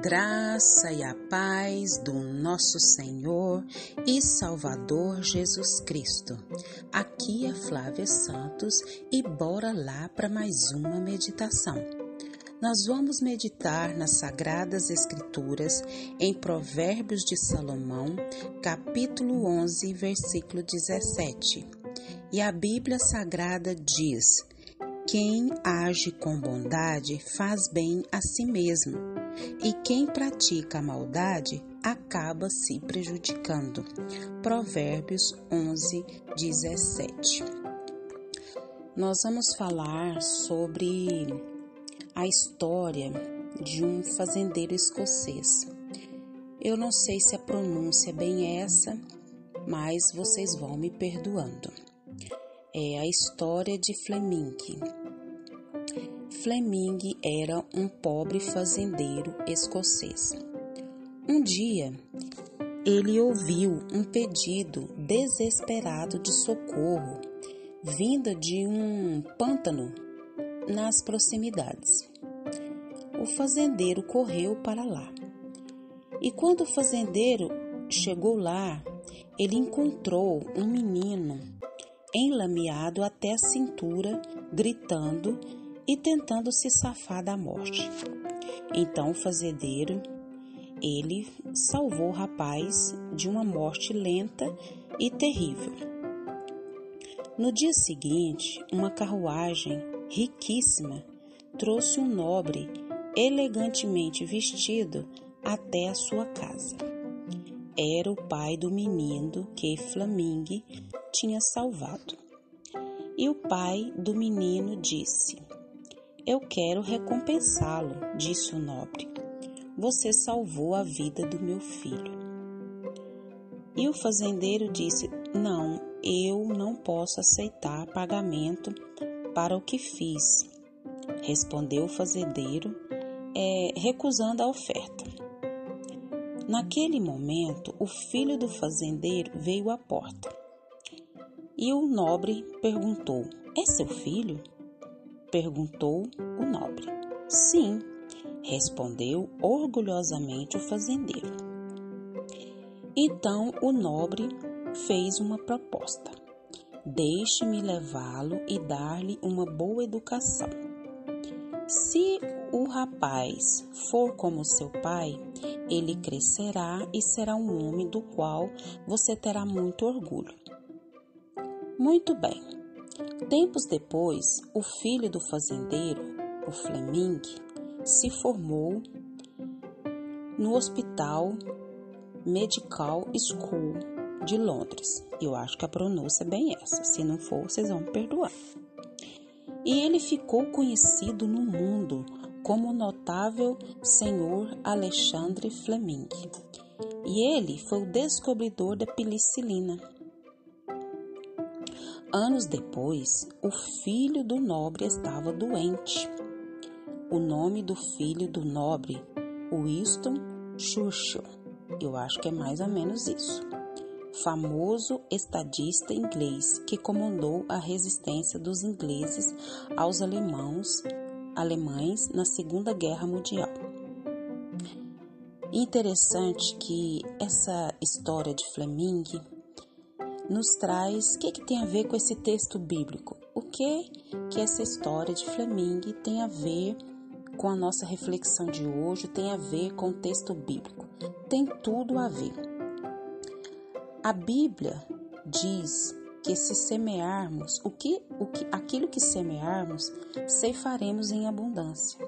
graça e a paz do nosso Senhor e Salvador Jesus Cristo. Aqui é Flávia Santos e bora lá para mais uma meditação. Nós vamos meditar nas Sagradas Escrituras em Provérbios de Salomão, capítulo 11, versículo 17. E a Bíblia Sagrada diz: Quem age com bondade faz bem a si mesmo e quem pratica a maldade acaba se prejudicando. Provérbios 11, 17. Nós vamos falar sobre a história de um fazendeiro escocês. Eu não sei se a pronúncia é bem essa, mas vocês vão me perdoando. É a história de Fleming. Fleming era um pobre fazendeiro escocês. Um dia, ele ouviu um pedido desesperado de socorro vinda de um pântano nas proximidades. O fazendeiro correu para lá. E quando o fazendeiro chegou lá, ele encontrou um menino enlameado até a cintura, gritando e tentando se safar da morte. Então o fazendeiro, ele salvou o rapaz de uma morte lenta e terrível. No dia seguinte, uma carruagem riquíssima trouxe um nobre elegantemente vestido até a sua casa. Era o pai do menino que Flamingue tinha salvado. E o pai do menino disse: eu quero recompensá-lo, disse o nobre. Você salvou a vida do meu filho. E o fazendeiro disse: Não, eu não posso aceitar pagamento para o que fiz. Respondeu o fazendeiro, é, recusando a oferta. Naquele momento, o filho do fazendeiro veio à porta. E o nobre perguntou: É seu filho? Perguntou o nobre. Sim, respondeu orgulhosamente o fazendeiro. Então o nobre fez uma proposta: Deixe-me levá-lo e dar-lhe uma boa educação. Se o rapaz for como seu pai, ele crescerá e será um homem do qual você terá muito orgulho. Muito bem. Tempos depois, o filho do fazendeiro, o Fleming, se formou no Hospital Medical School de Londres. Eu acho que a pronúncia é bem essa. Se não for, vocês vão me perdoar. E ele ficou conhecido no mundo como o notável senhor Alexandre Fleming. E ele foi o descobridor da penicilina Anos depois, o filho do nobre estava doente. O nome do filho do nobre, Winston Churchill, eu acho que é mais ou menos isso. Famoso estadista inglês que comandou a resistência dos ingleses aos alemãos, alemães na Segunda Guerra Mundial. Interessante que essa história de Fleming nos traz o que, que tem a ver com esse texto bíblico. O que que essa história de Fleming tem a ver com a nossa reflexão de hoje, tem a ver com o texto bíblico. Tem tudo a ver. A Bíblia diz que se semearmos o que, o que aquilo que semearmos, ceifaremos em abundância.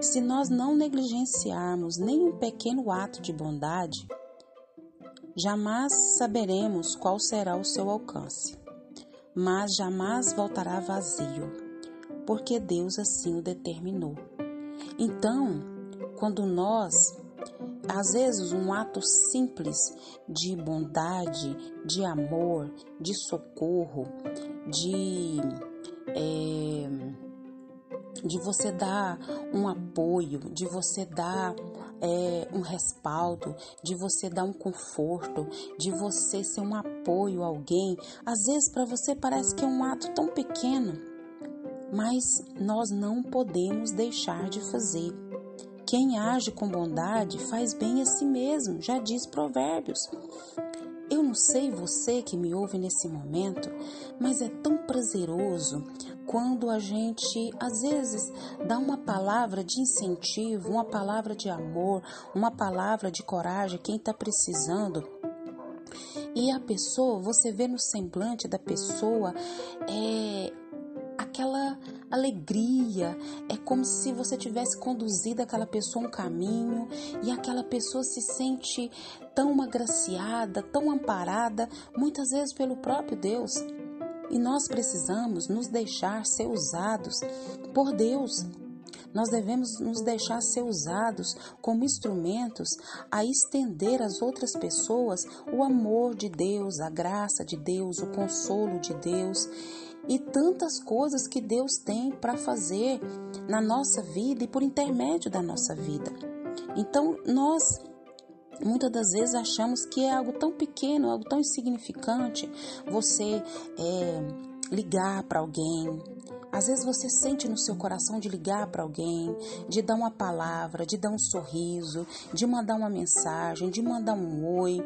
Se nós não negligenciarmos nenhum pequeno ato de bondade, Jamais saberemos qual será o seu alcance, mas jamais voltará vazio, porque Deus assim o determinou. Então, quando nós, às vezes, um ato simples de bondade, de amor, de socorro, de. É, de você dar um apoio, de você dar é, um respaldo, de você dar um conforto, de você ser um apoio a alguém. Às vezes para você parece que é um ato tão pequeno, mas nós não podemos deixar de fazer. Quem age com bondade faz bem a si mesmo, já diz Provérbios. Eu não sei você que me ouve nesse momento, mas é tão prazeroso quando a gente às vezes dá uma palavra de incentivo, uma palavra de amor, uma palavra de coragem, quem está precisando. E a pessoa, você vê no semblante da pessoa, é aquela alegria, é como se você tivesse conduzido aquela pessoa um caminho e aquela pessoa se sente tão agraciada, tão amparada, muitas vezes pelo próprio Deus. E nós precisamos nos deixar ser usados por Deus. Nós devemos nos deixar ser usados como instrumentos a estender às outras pessoas o amor de Deus, a graça de Deus, o consolo de Deus e tantas coisas que Deus tem para fazer na nossa vida e por intermédio da nossa vida. Então, nós muitas das vezes achamos que é algo tão pequeno, algo tão insignificante você é, ligar para alguém, às vezes você sente no seu coração de ligar para alguém, de dar uma palavra, de dar um sorriso, de mandar uma mensagem, de mandar um oi.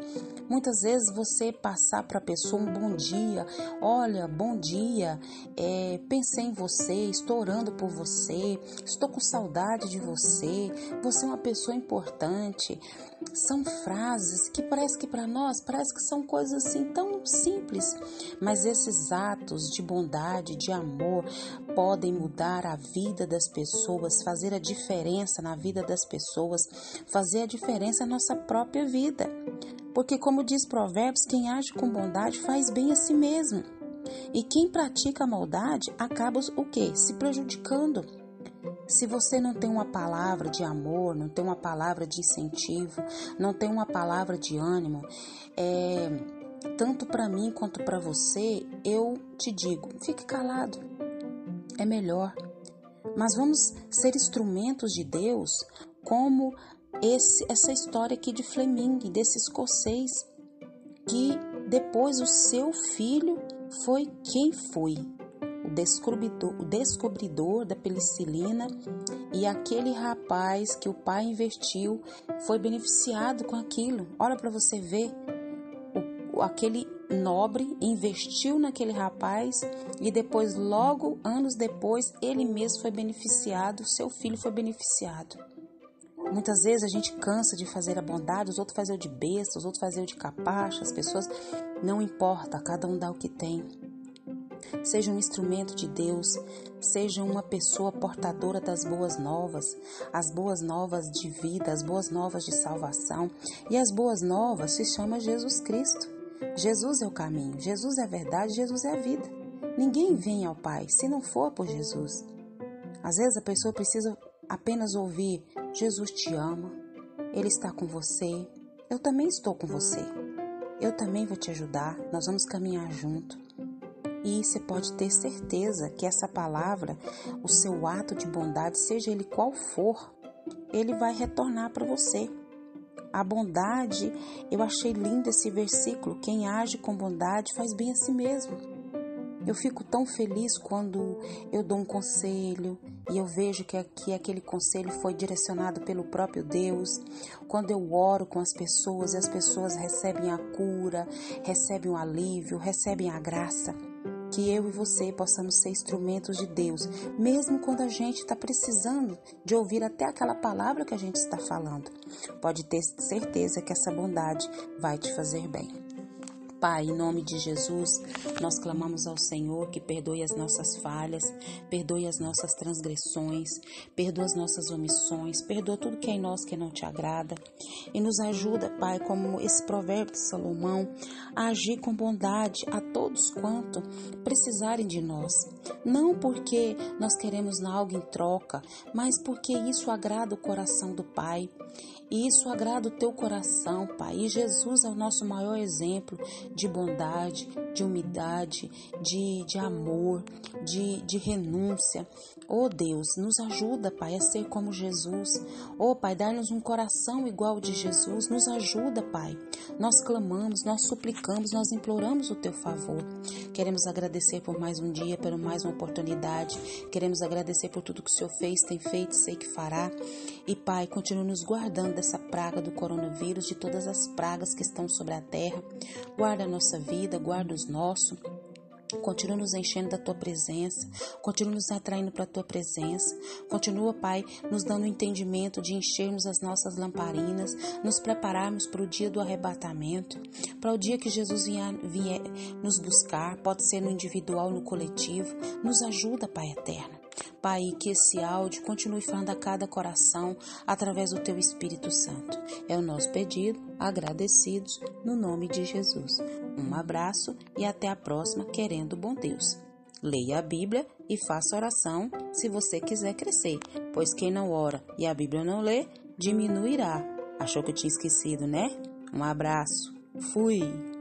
Muitas vezes você passar para a pessoa um bom dia. Olha, bom dia, é, pensei em você, estou orando por você, estou com saudade de você, você é uma pessoa importante. São frases que parece que para nós parece que são coisas assim tão simples, mas esses atos de bondade, de amor, podem mudar a vida das pessoas, fazer a diferença na vida das pessoas, fazer a diferença na nossa própria vida. Porque, como diz Provérbios, quem age com bondade faz bem a si mesmo. E quem pratica a maldade acaba o quê? Se prejudicando. Se você não tem uma palavra de amor, não tem uma palavra de incentivo, não tem uma palavra de ânimo, é, tanto para mim quanto para você, eu te digo: fique calado, é melhor. Mas vamos ser instrumentos de Deus, como esse, essa história aqui de Fleming, desse escocês, que depois o seu filho foi quem foi o descobridor, o descobridor da penicilina e aquele rapaz que o pai investiu foi beneficiado com aquilo. Olha para você ver, o, aquele nobre investiu naquele rapaz e depois, logo anos depois, ele mesmo foi beneficiado, seu filho foi beneficiado. Muitas vezes a gente cansa de fazer a bondade, os outros fazem o de besta, os outros fazem o de capacha, as pessoas não importa, cada um dá o que tem. Seja um instrumento de Deus, seja uma pessoa portadora das boas novas, as boas novas de vida, as boas novas de salvação. E as boas novas se chama Jesus Cristo. Jesus é o caminho, Jesus é a verdade, Jesus é a vida. Ninguém vem ao Pai se não for por Jesus. Às vezes a pessoa precisa apenas ouvir: Jesus te ama, Ele está com você, eu também estou com você, eu também vou te ajudar, nós vamos caminhar junto. E você pode ter certeza que essa palavra, o seu ato de bondade, seja ele qual for, ele vai retornar para você. A bondade, eu achei lindo esse versículo. Quem age com bondade faz bem a si mesmo. Eu fico tão feliz quando eu dou um conselho e eu vejo que, que aquele conselho foi direcionado pelo próprio Deus. Quando eu oro com as pessoas e as pessoas recebem a cura, recebem o alívio, recebem a graça que eu e você possamos ser instrumentos de Deus, mesmo quando a gente está precisando de ouvir até aquela palavra que a gente está falando. Pode ter certeza que essa bondade vai te fazer bem. Pai, em nome de Jesus, nós clamamos ao Senhor que perdoe as nossas falhas, perdoe as nossas transgressões, perdoe as nossas omissões, perdoa tudo que é em nós que não te agrada e nos ajuda, Pai, como esse provérbio de Salomão, a agir com bondade a todos quanto precisarem de nós. Não porque nós queremos algo em troca, mas porque isso agrada o coração do Pai. E isso agrada o teu coração, Pai. E Jesus é o nosso maior exemplo de bondade, de humildade, de, de amor, de, de renúncia. Oh Deus, nos ajuda, Pai, a ser como Jesus. Oh Pai, dá-nos um coração igual de Jesus. Nos ajuda, Pai. Nós clamamos, nós suplicamos, nós imploramos o teu favor. Queremos agradecer por mais um dia, por mais uma oportunidade. Queremos agradecer por tudo que o Senhor fez, tem feito, sei que fará. E Pai, continue nos guardando dessa praga do coronavírus, de todas as pragas que estão sobre a terra. Guarda a nossa vida, guarda os nossos. Continua nos enchendo da tua presença, continua nos atraindo para a tua presença. Continua, Pai, nos dando o entendimento de enchermos as nossas lamparinas, nos prepararmos para o dia do arrebatamento, para o dia que Jesus vier, vier nos buscar, pode ser no individual, no coletivo. Nos ajuda, Pai eterno. Pai, que esse áudio continue falando a cada coração através do Teu Espírito Santo. É o nosso pedido, agradecidos, no nome de Jesus. Um abraço e até a próxima, querendo bom Deus. Leia a Bíblia e faça oração se você quiser crescer, pois quem não ora e a Bíblia não lê, diminuirá. Achou que eu tinha esquecido, né? Um abraço. Fui!